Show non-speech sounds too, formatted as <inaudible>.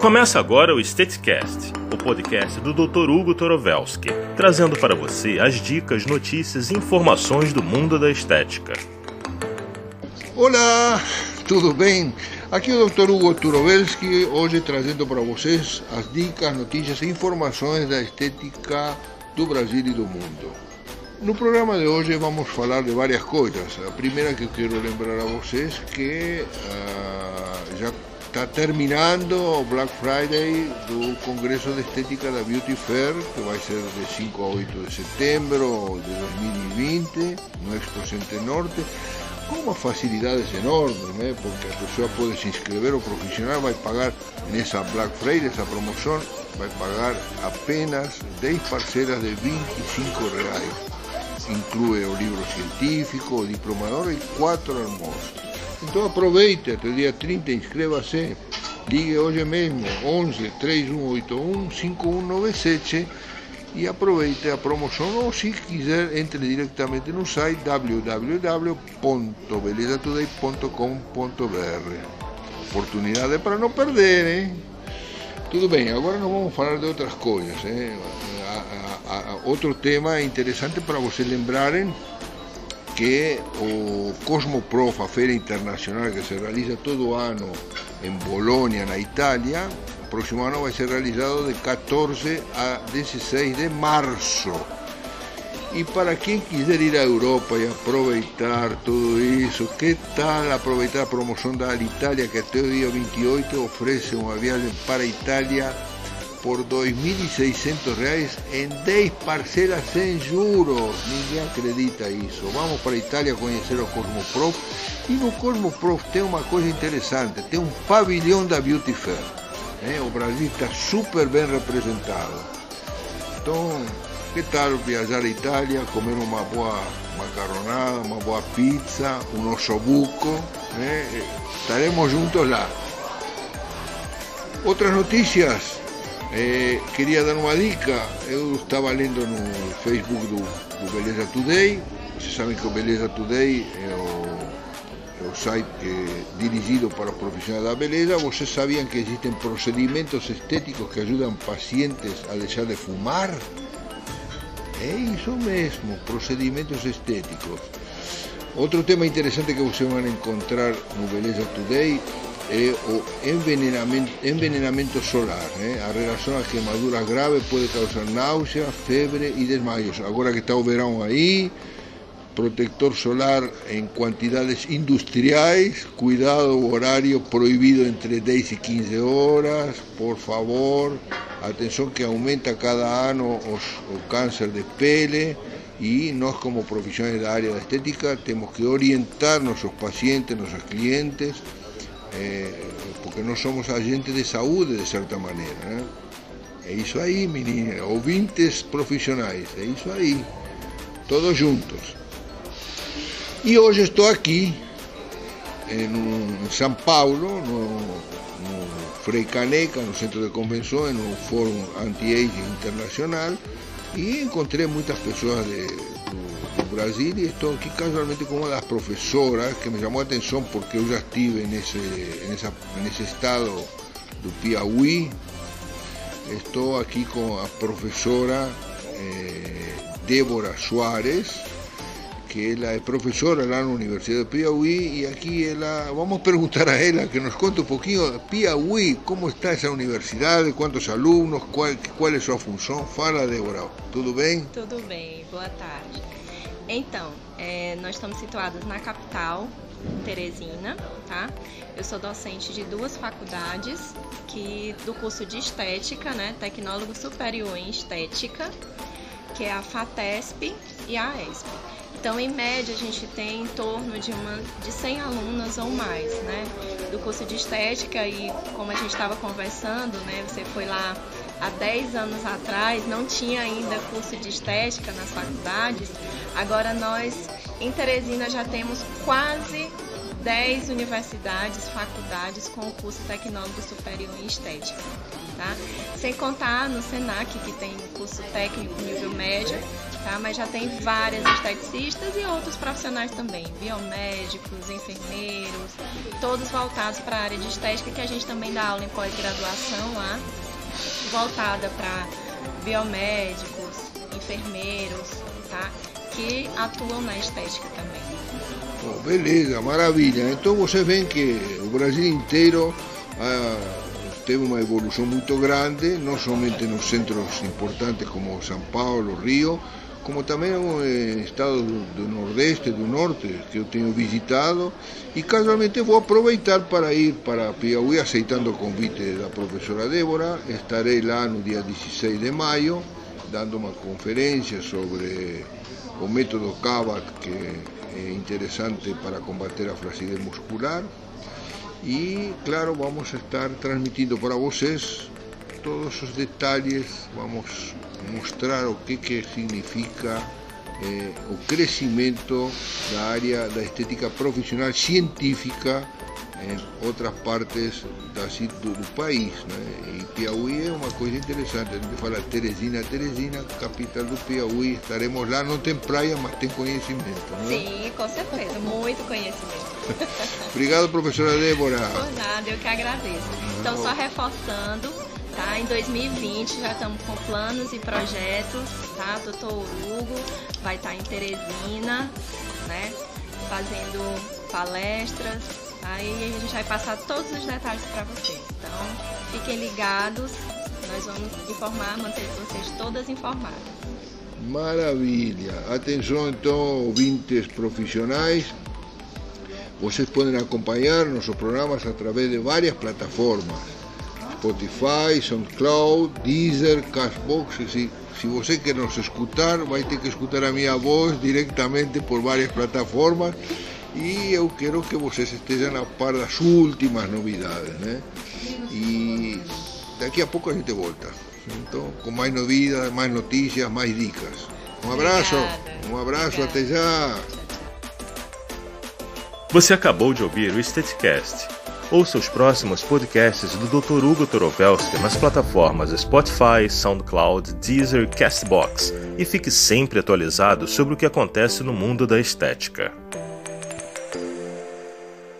Começa agora o Statecast, o podcast do Dr. Hugo Torovelski, trazendo para você as dicas, notícias e informações do mundo da estética. Olá, tudo bem? Aqui é o Dr. Hugo Turovelski, hoje trazendo para vocês as dicas, notícias e informações da estética do Brasil e do mundo. No programa de hoje vamos falar de várias coisas. A primeira que eu quero lembrar a vocês que uh, já está terminando Black Friday do Congresso de Estética da Beauty Fair, que vai ser de 5 a 8 de setembro de 2020 no Expo Center Norte, com uma facilidades enormes, né? porque a pessoa pode se inscrever, o profissional vai pagar nessa Black Friday, essa promoção, vai pagar apenas 10 parcelas de 25 reais inclui o livro científico, o diplomador e quatro almoços. Então aproveite, até dia 30, inscreva-se, ligue hoje mesmo 11 3181 5197 e aproveite a promoção ou se quiser entre diretamente no site www.belezatoday.com.br Oportunidade para não perder, hein? Tudo bem, agora nós vamos falar de outras coisas. Hein? outro tema interessante para vocês lembrarem que o Cosmoprof, a feira internacional que se realiza todo ano em Bologna, na Itália, o próximo ano vai ser realizado de 14 a 16 de março. E para quem quiser ir à Europa e aproveitar tudo isso, que tal aproveitar a promoção da Alitalia que o dia 28 oferece uma viagem para a Itália por 2.600 reais em 10 parcelas sem juros. Ninguém acredita isso. Vamos para a Itália conhecer o Cosmoprof. E no Cosmoprof tem uma coisa interessante, tem um pavilhão da Beauty Fair. Né? O Brasil está super bem representado. Então, que tal viajar à Itália, comer uma boa macarronada, uma boa pizza, um ossobuco? Né? Estaremos juntos lá. Outras notícias, eh, queria dar uma dica, eu estava lendo no Facebook do, do Beleza Today, vocês sabem que o Beleza Today é o, site dirigido para os profissionais da beleza, vocês sabiam que existem procedimentos estéticos que ajudam pacientes a deixar de fumar? É isso mesmo, procedimentos estéticos. Outro tema interessante que vocês vão encontrar no Beleza Today é o envenenamento, envenenamento solar. Né? A relação às queimaduras graves pode causar náusea, febre e desmaios. Agora que está o verão aí, protector solar em quantidades industriais, cuidado o horário proibido entre 10 e 15 horas, por favor. Atenção que aumenta cada os, o câncer de pele e nós como profissionais da área da estética temos que orientar nossos pacientes, nossos clientes é, porque nós somos agentes de saúde de certa maneira. Né? É isso aí, menina, ouvintes profissionais, é isso aí, todos juntos. E hoje estou aqui em São Paulo, no, no Caneca, no centro de convenções, no Fórum Anti-Aging Internacional, e encontrei muitas pessoas de, Brasil e estou aqui casualmente com uma das professoras que me chamou a atenção porque já estive nesse, nessa, nesse estado do Piauí. Estou aqui com a professora eh, Débora Soares, que ela é professora lá na Universidade do Piauí e aqui ela, vamos perguntar a ela que nos conte um pouquinho, Piauí, como está essa universidade, quantos alunos, qual, qual é sua função? Fala, Débora, tudo bem? Tudo bem, boa tarde. Então, é, nós estamos situados na capital, Teresina, tá? Eu sou docente de duas faculdades, que do curso de estética, né? Tecnólogo superior em estética, que é a FATESP e a ESP. Então, em média, a gente tem em torno de, uma, de 100 alunas ou mais, né? Do curso de estética e como a gente estava conversando, né? Você foi lá há 10 anos atrás, não tinha ainda curso de estética nas faculdades. Agora nós, em Teresina, já temos quase 10 universidades, faculdades com o curso tecnólogo superior em estética. Tá? Sem contar no SENAC, que tem curso técnico nível médio, tá? Mas já tem várias esteticistas e outros profissionais também, biomédicos, enfermeiros, todos voltados para a área de estética, que a gente também dá aula em pós-graduação lá, voltada para biomédicos, enfermeiros, tá? Que atuam na estética também. Oh, beleza, maravilha. Então vocês veem que o Brasil inteiro ah, teve uma evolução muito grande, não somente nos centros importantes como São Paulo, Rio, como também em estados do Nordeste, do Norte, que eu tenho visitado, e casualmente vou aproveitar para ir para Piauí, aceitando o convite da professora Débora. Estarei lá no dia 16 de maio, dando uma conferência sobre o método CAVAT, que é interessante para combater a flacidez muscular. Y claro, vamos a estar transmitiendo para vosotros todos esos detalles, vamos a mostrar o que, significa eh, o crecimiento da área da estética profissional científica em outras partes do, do país. Né? E Piauí é uma coisa interessante. A gente fala Teresina, Teresina, capital do Piauí. Estaremos lá, não tem praia, mas tem conhecimento. Né? Sim, com certeza, muito conhecimento. <laughs> Obrigado, professora Débora. Por nada, eu que agradeço. Então, só reforçando, tá? Em 2020 já estamos com planos e projetos, tá? Doutor Hugo vai estar em Teresina, né? Fazendo palestras, Aí a gente vai passar todos os detalhes para vocês. Então, fiquem ligados, nós vamos informar, manter vocês todas informadas. Maravilha! Atenção então, ouvintes profissionais. Vocês podem acompanhar nossos programas através de várias plataformas. Spotify, SoundCloud, Deezer, Cashbox. Se, se você quer nos escutar, vai ter que escutar a minha voz diretamente por várias plataformas e eu quero que vocês estejam a par das últimas novidades, né? E daqui a pouco a gente volta. Então, com mais novidades, mais notícias, mais dicas. Um abraço, um abraço, até já. Você acabou de ouvir o Statecast. Ouça os próximos podcasts do Dr. Hugo Torovelski nas plataformas Spotify, SoundCloud, Deezer, Castbox e fique sempre atualizado sobre o que acontece no mundo da estética.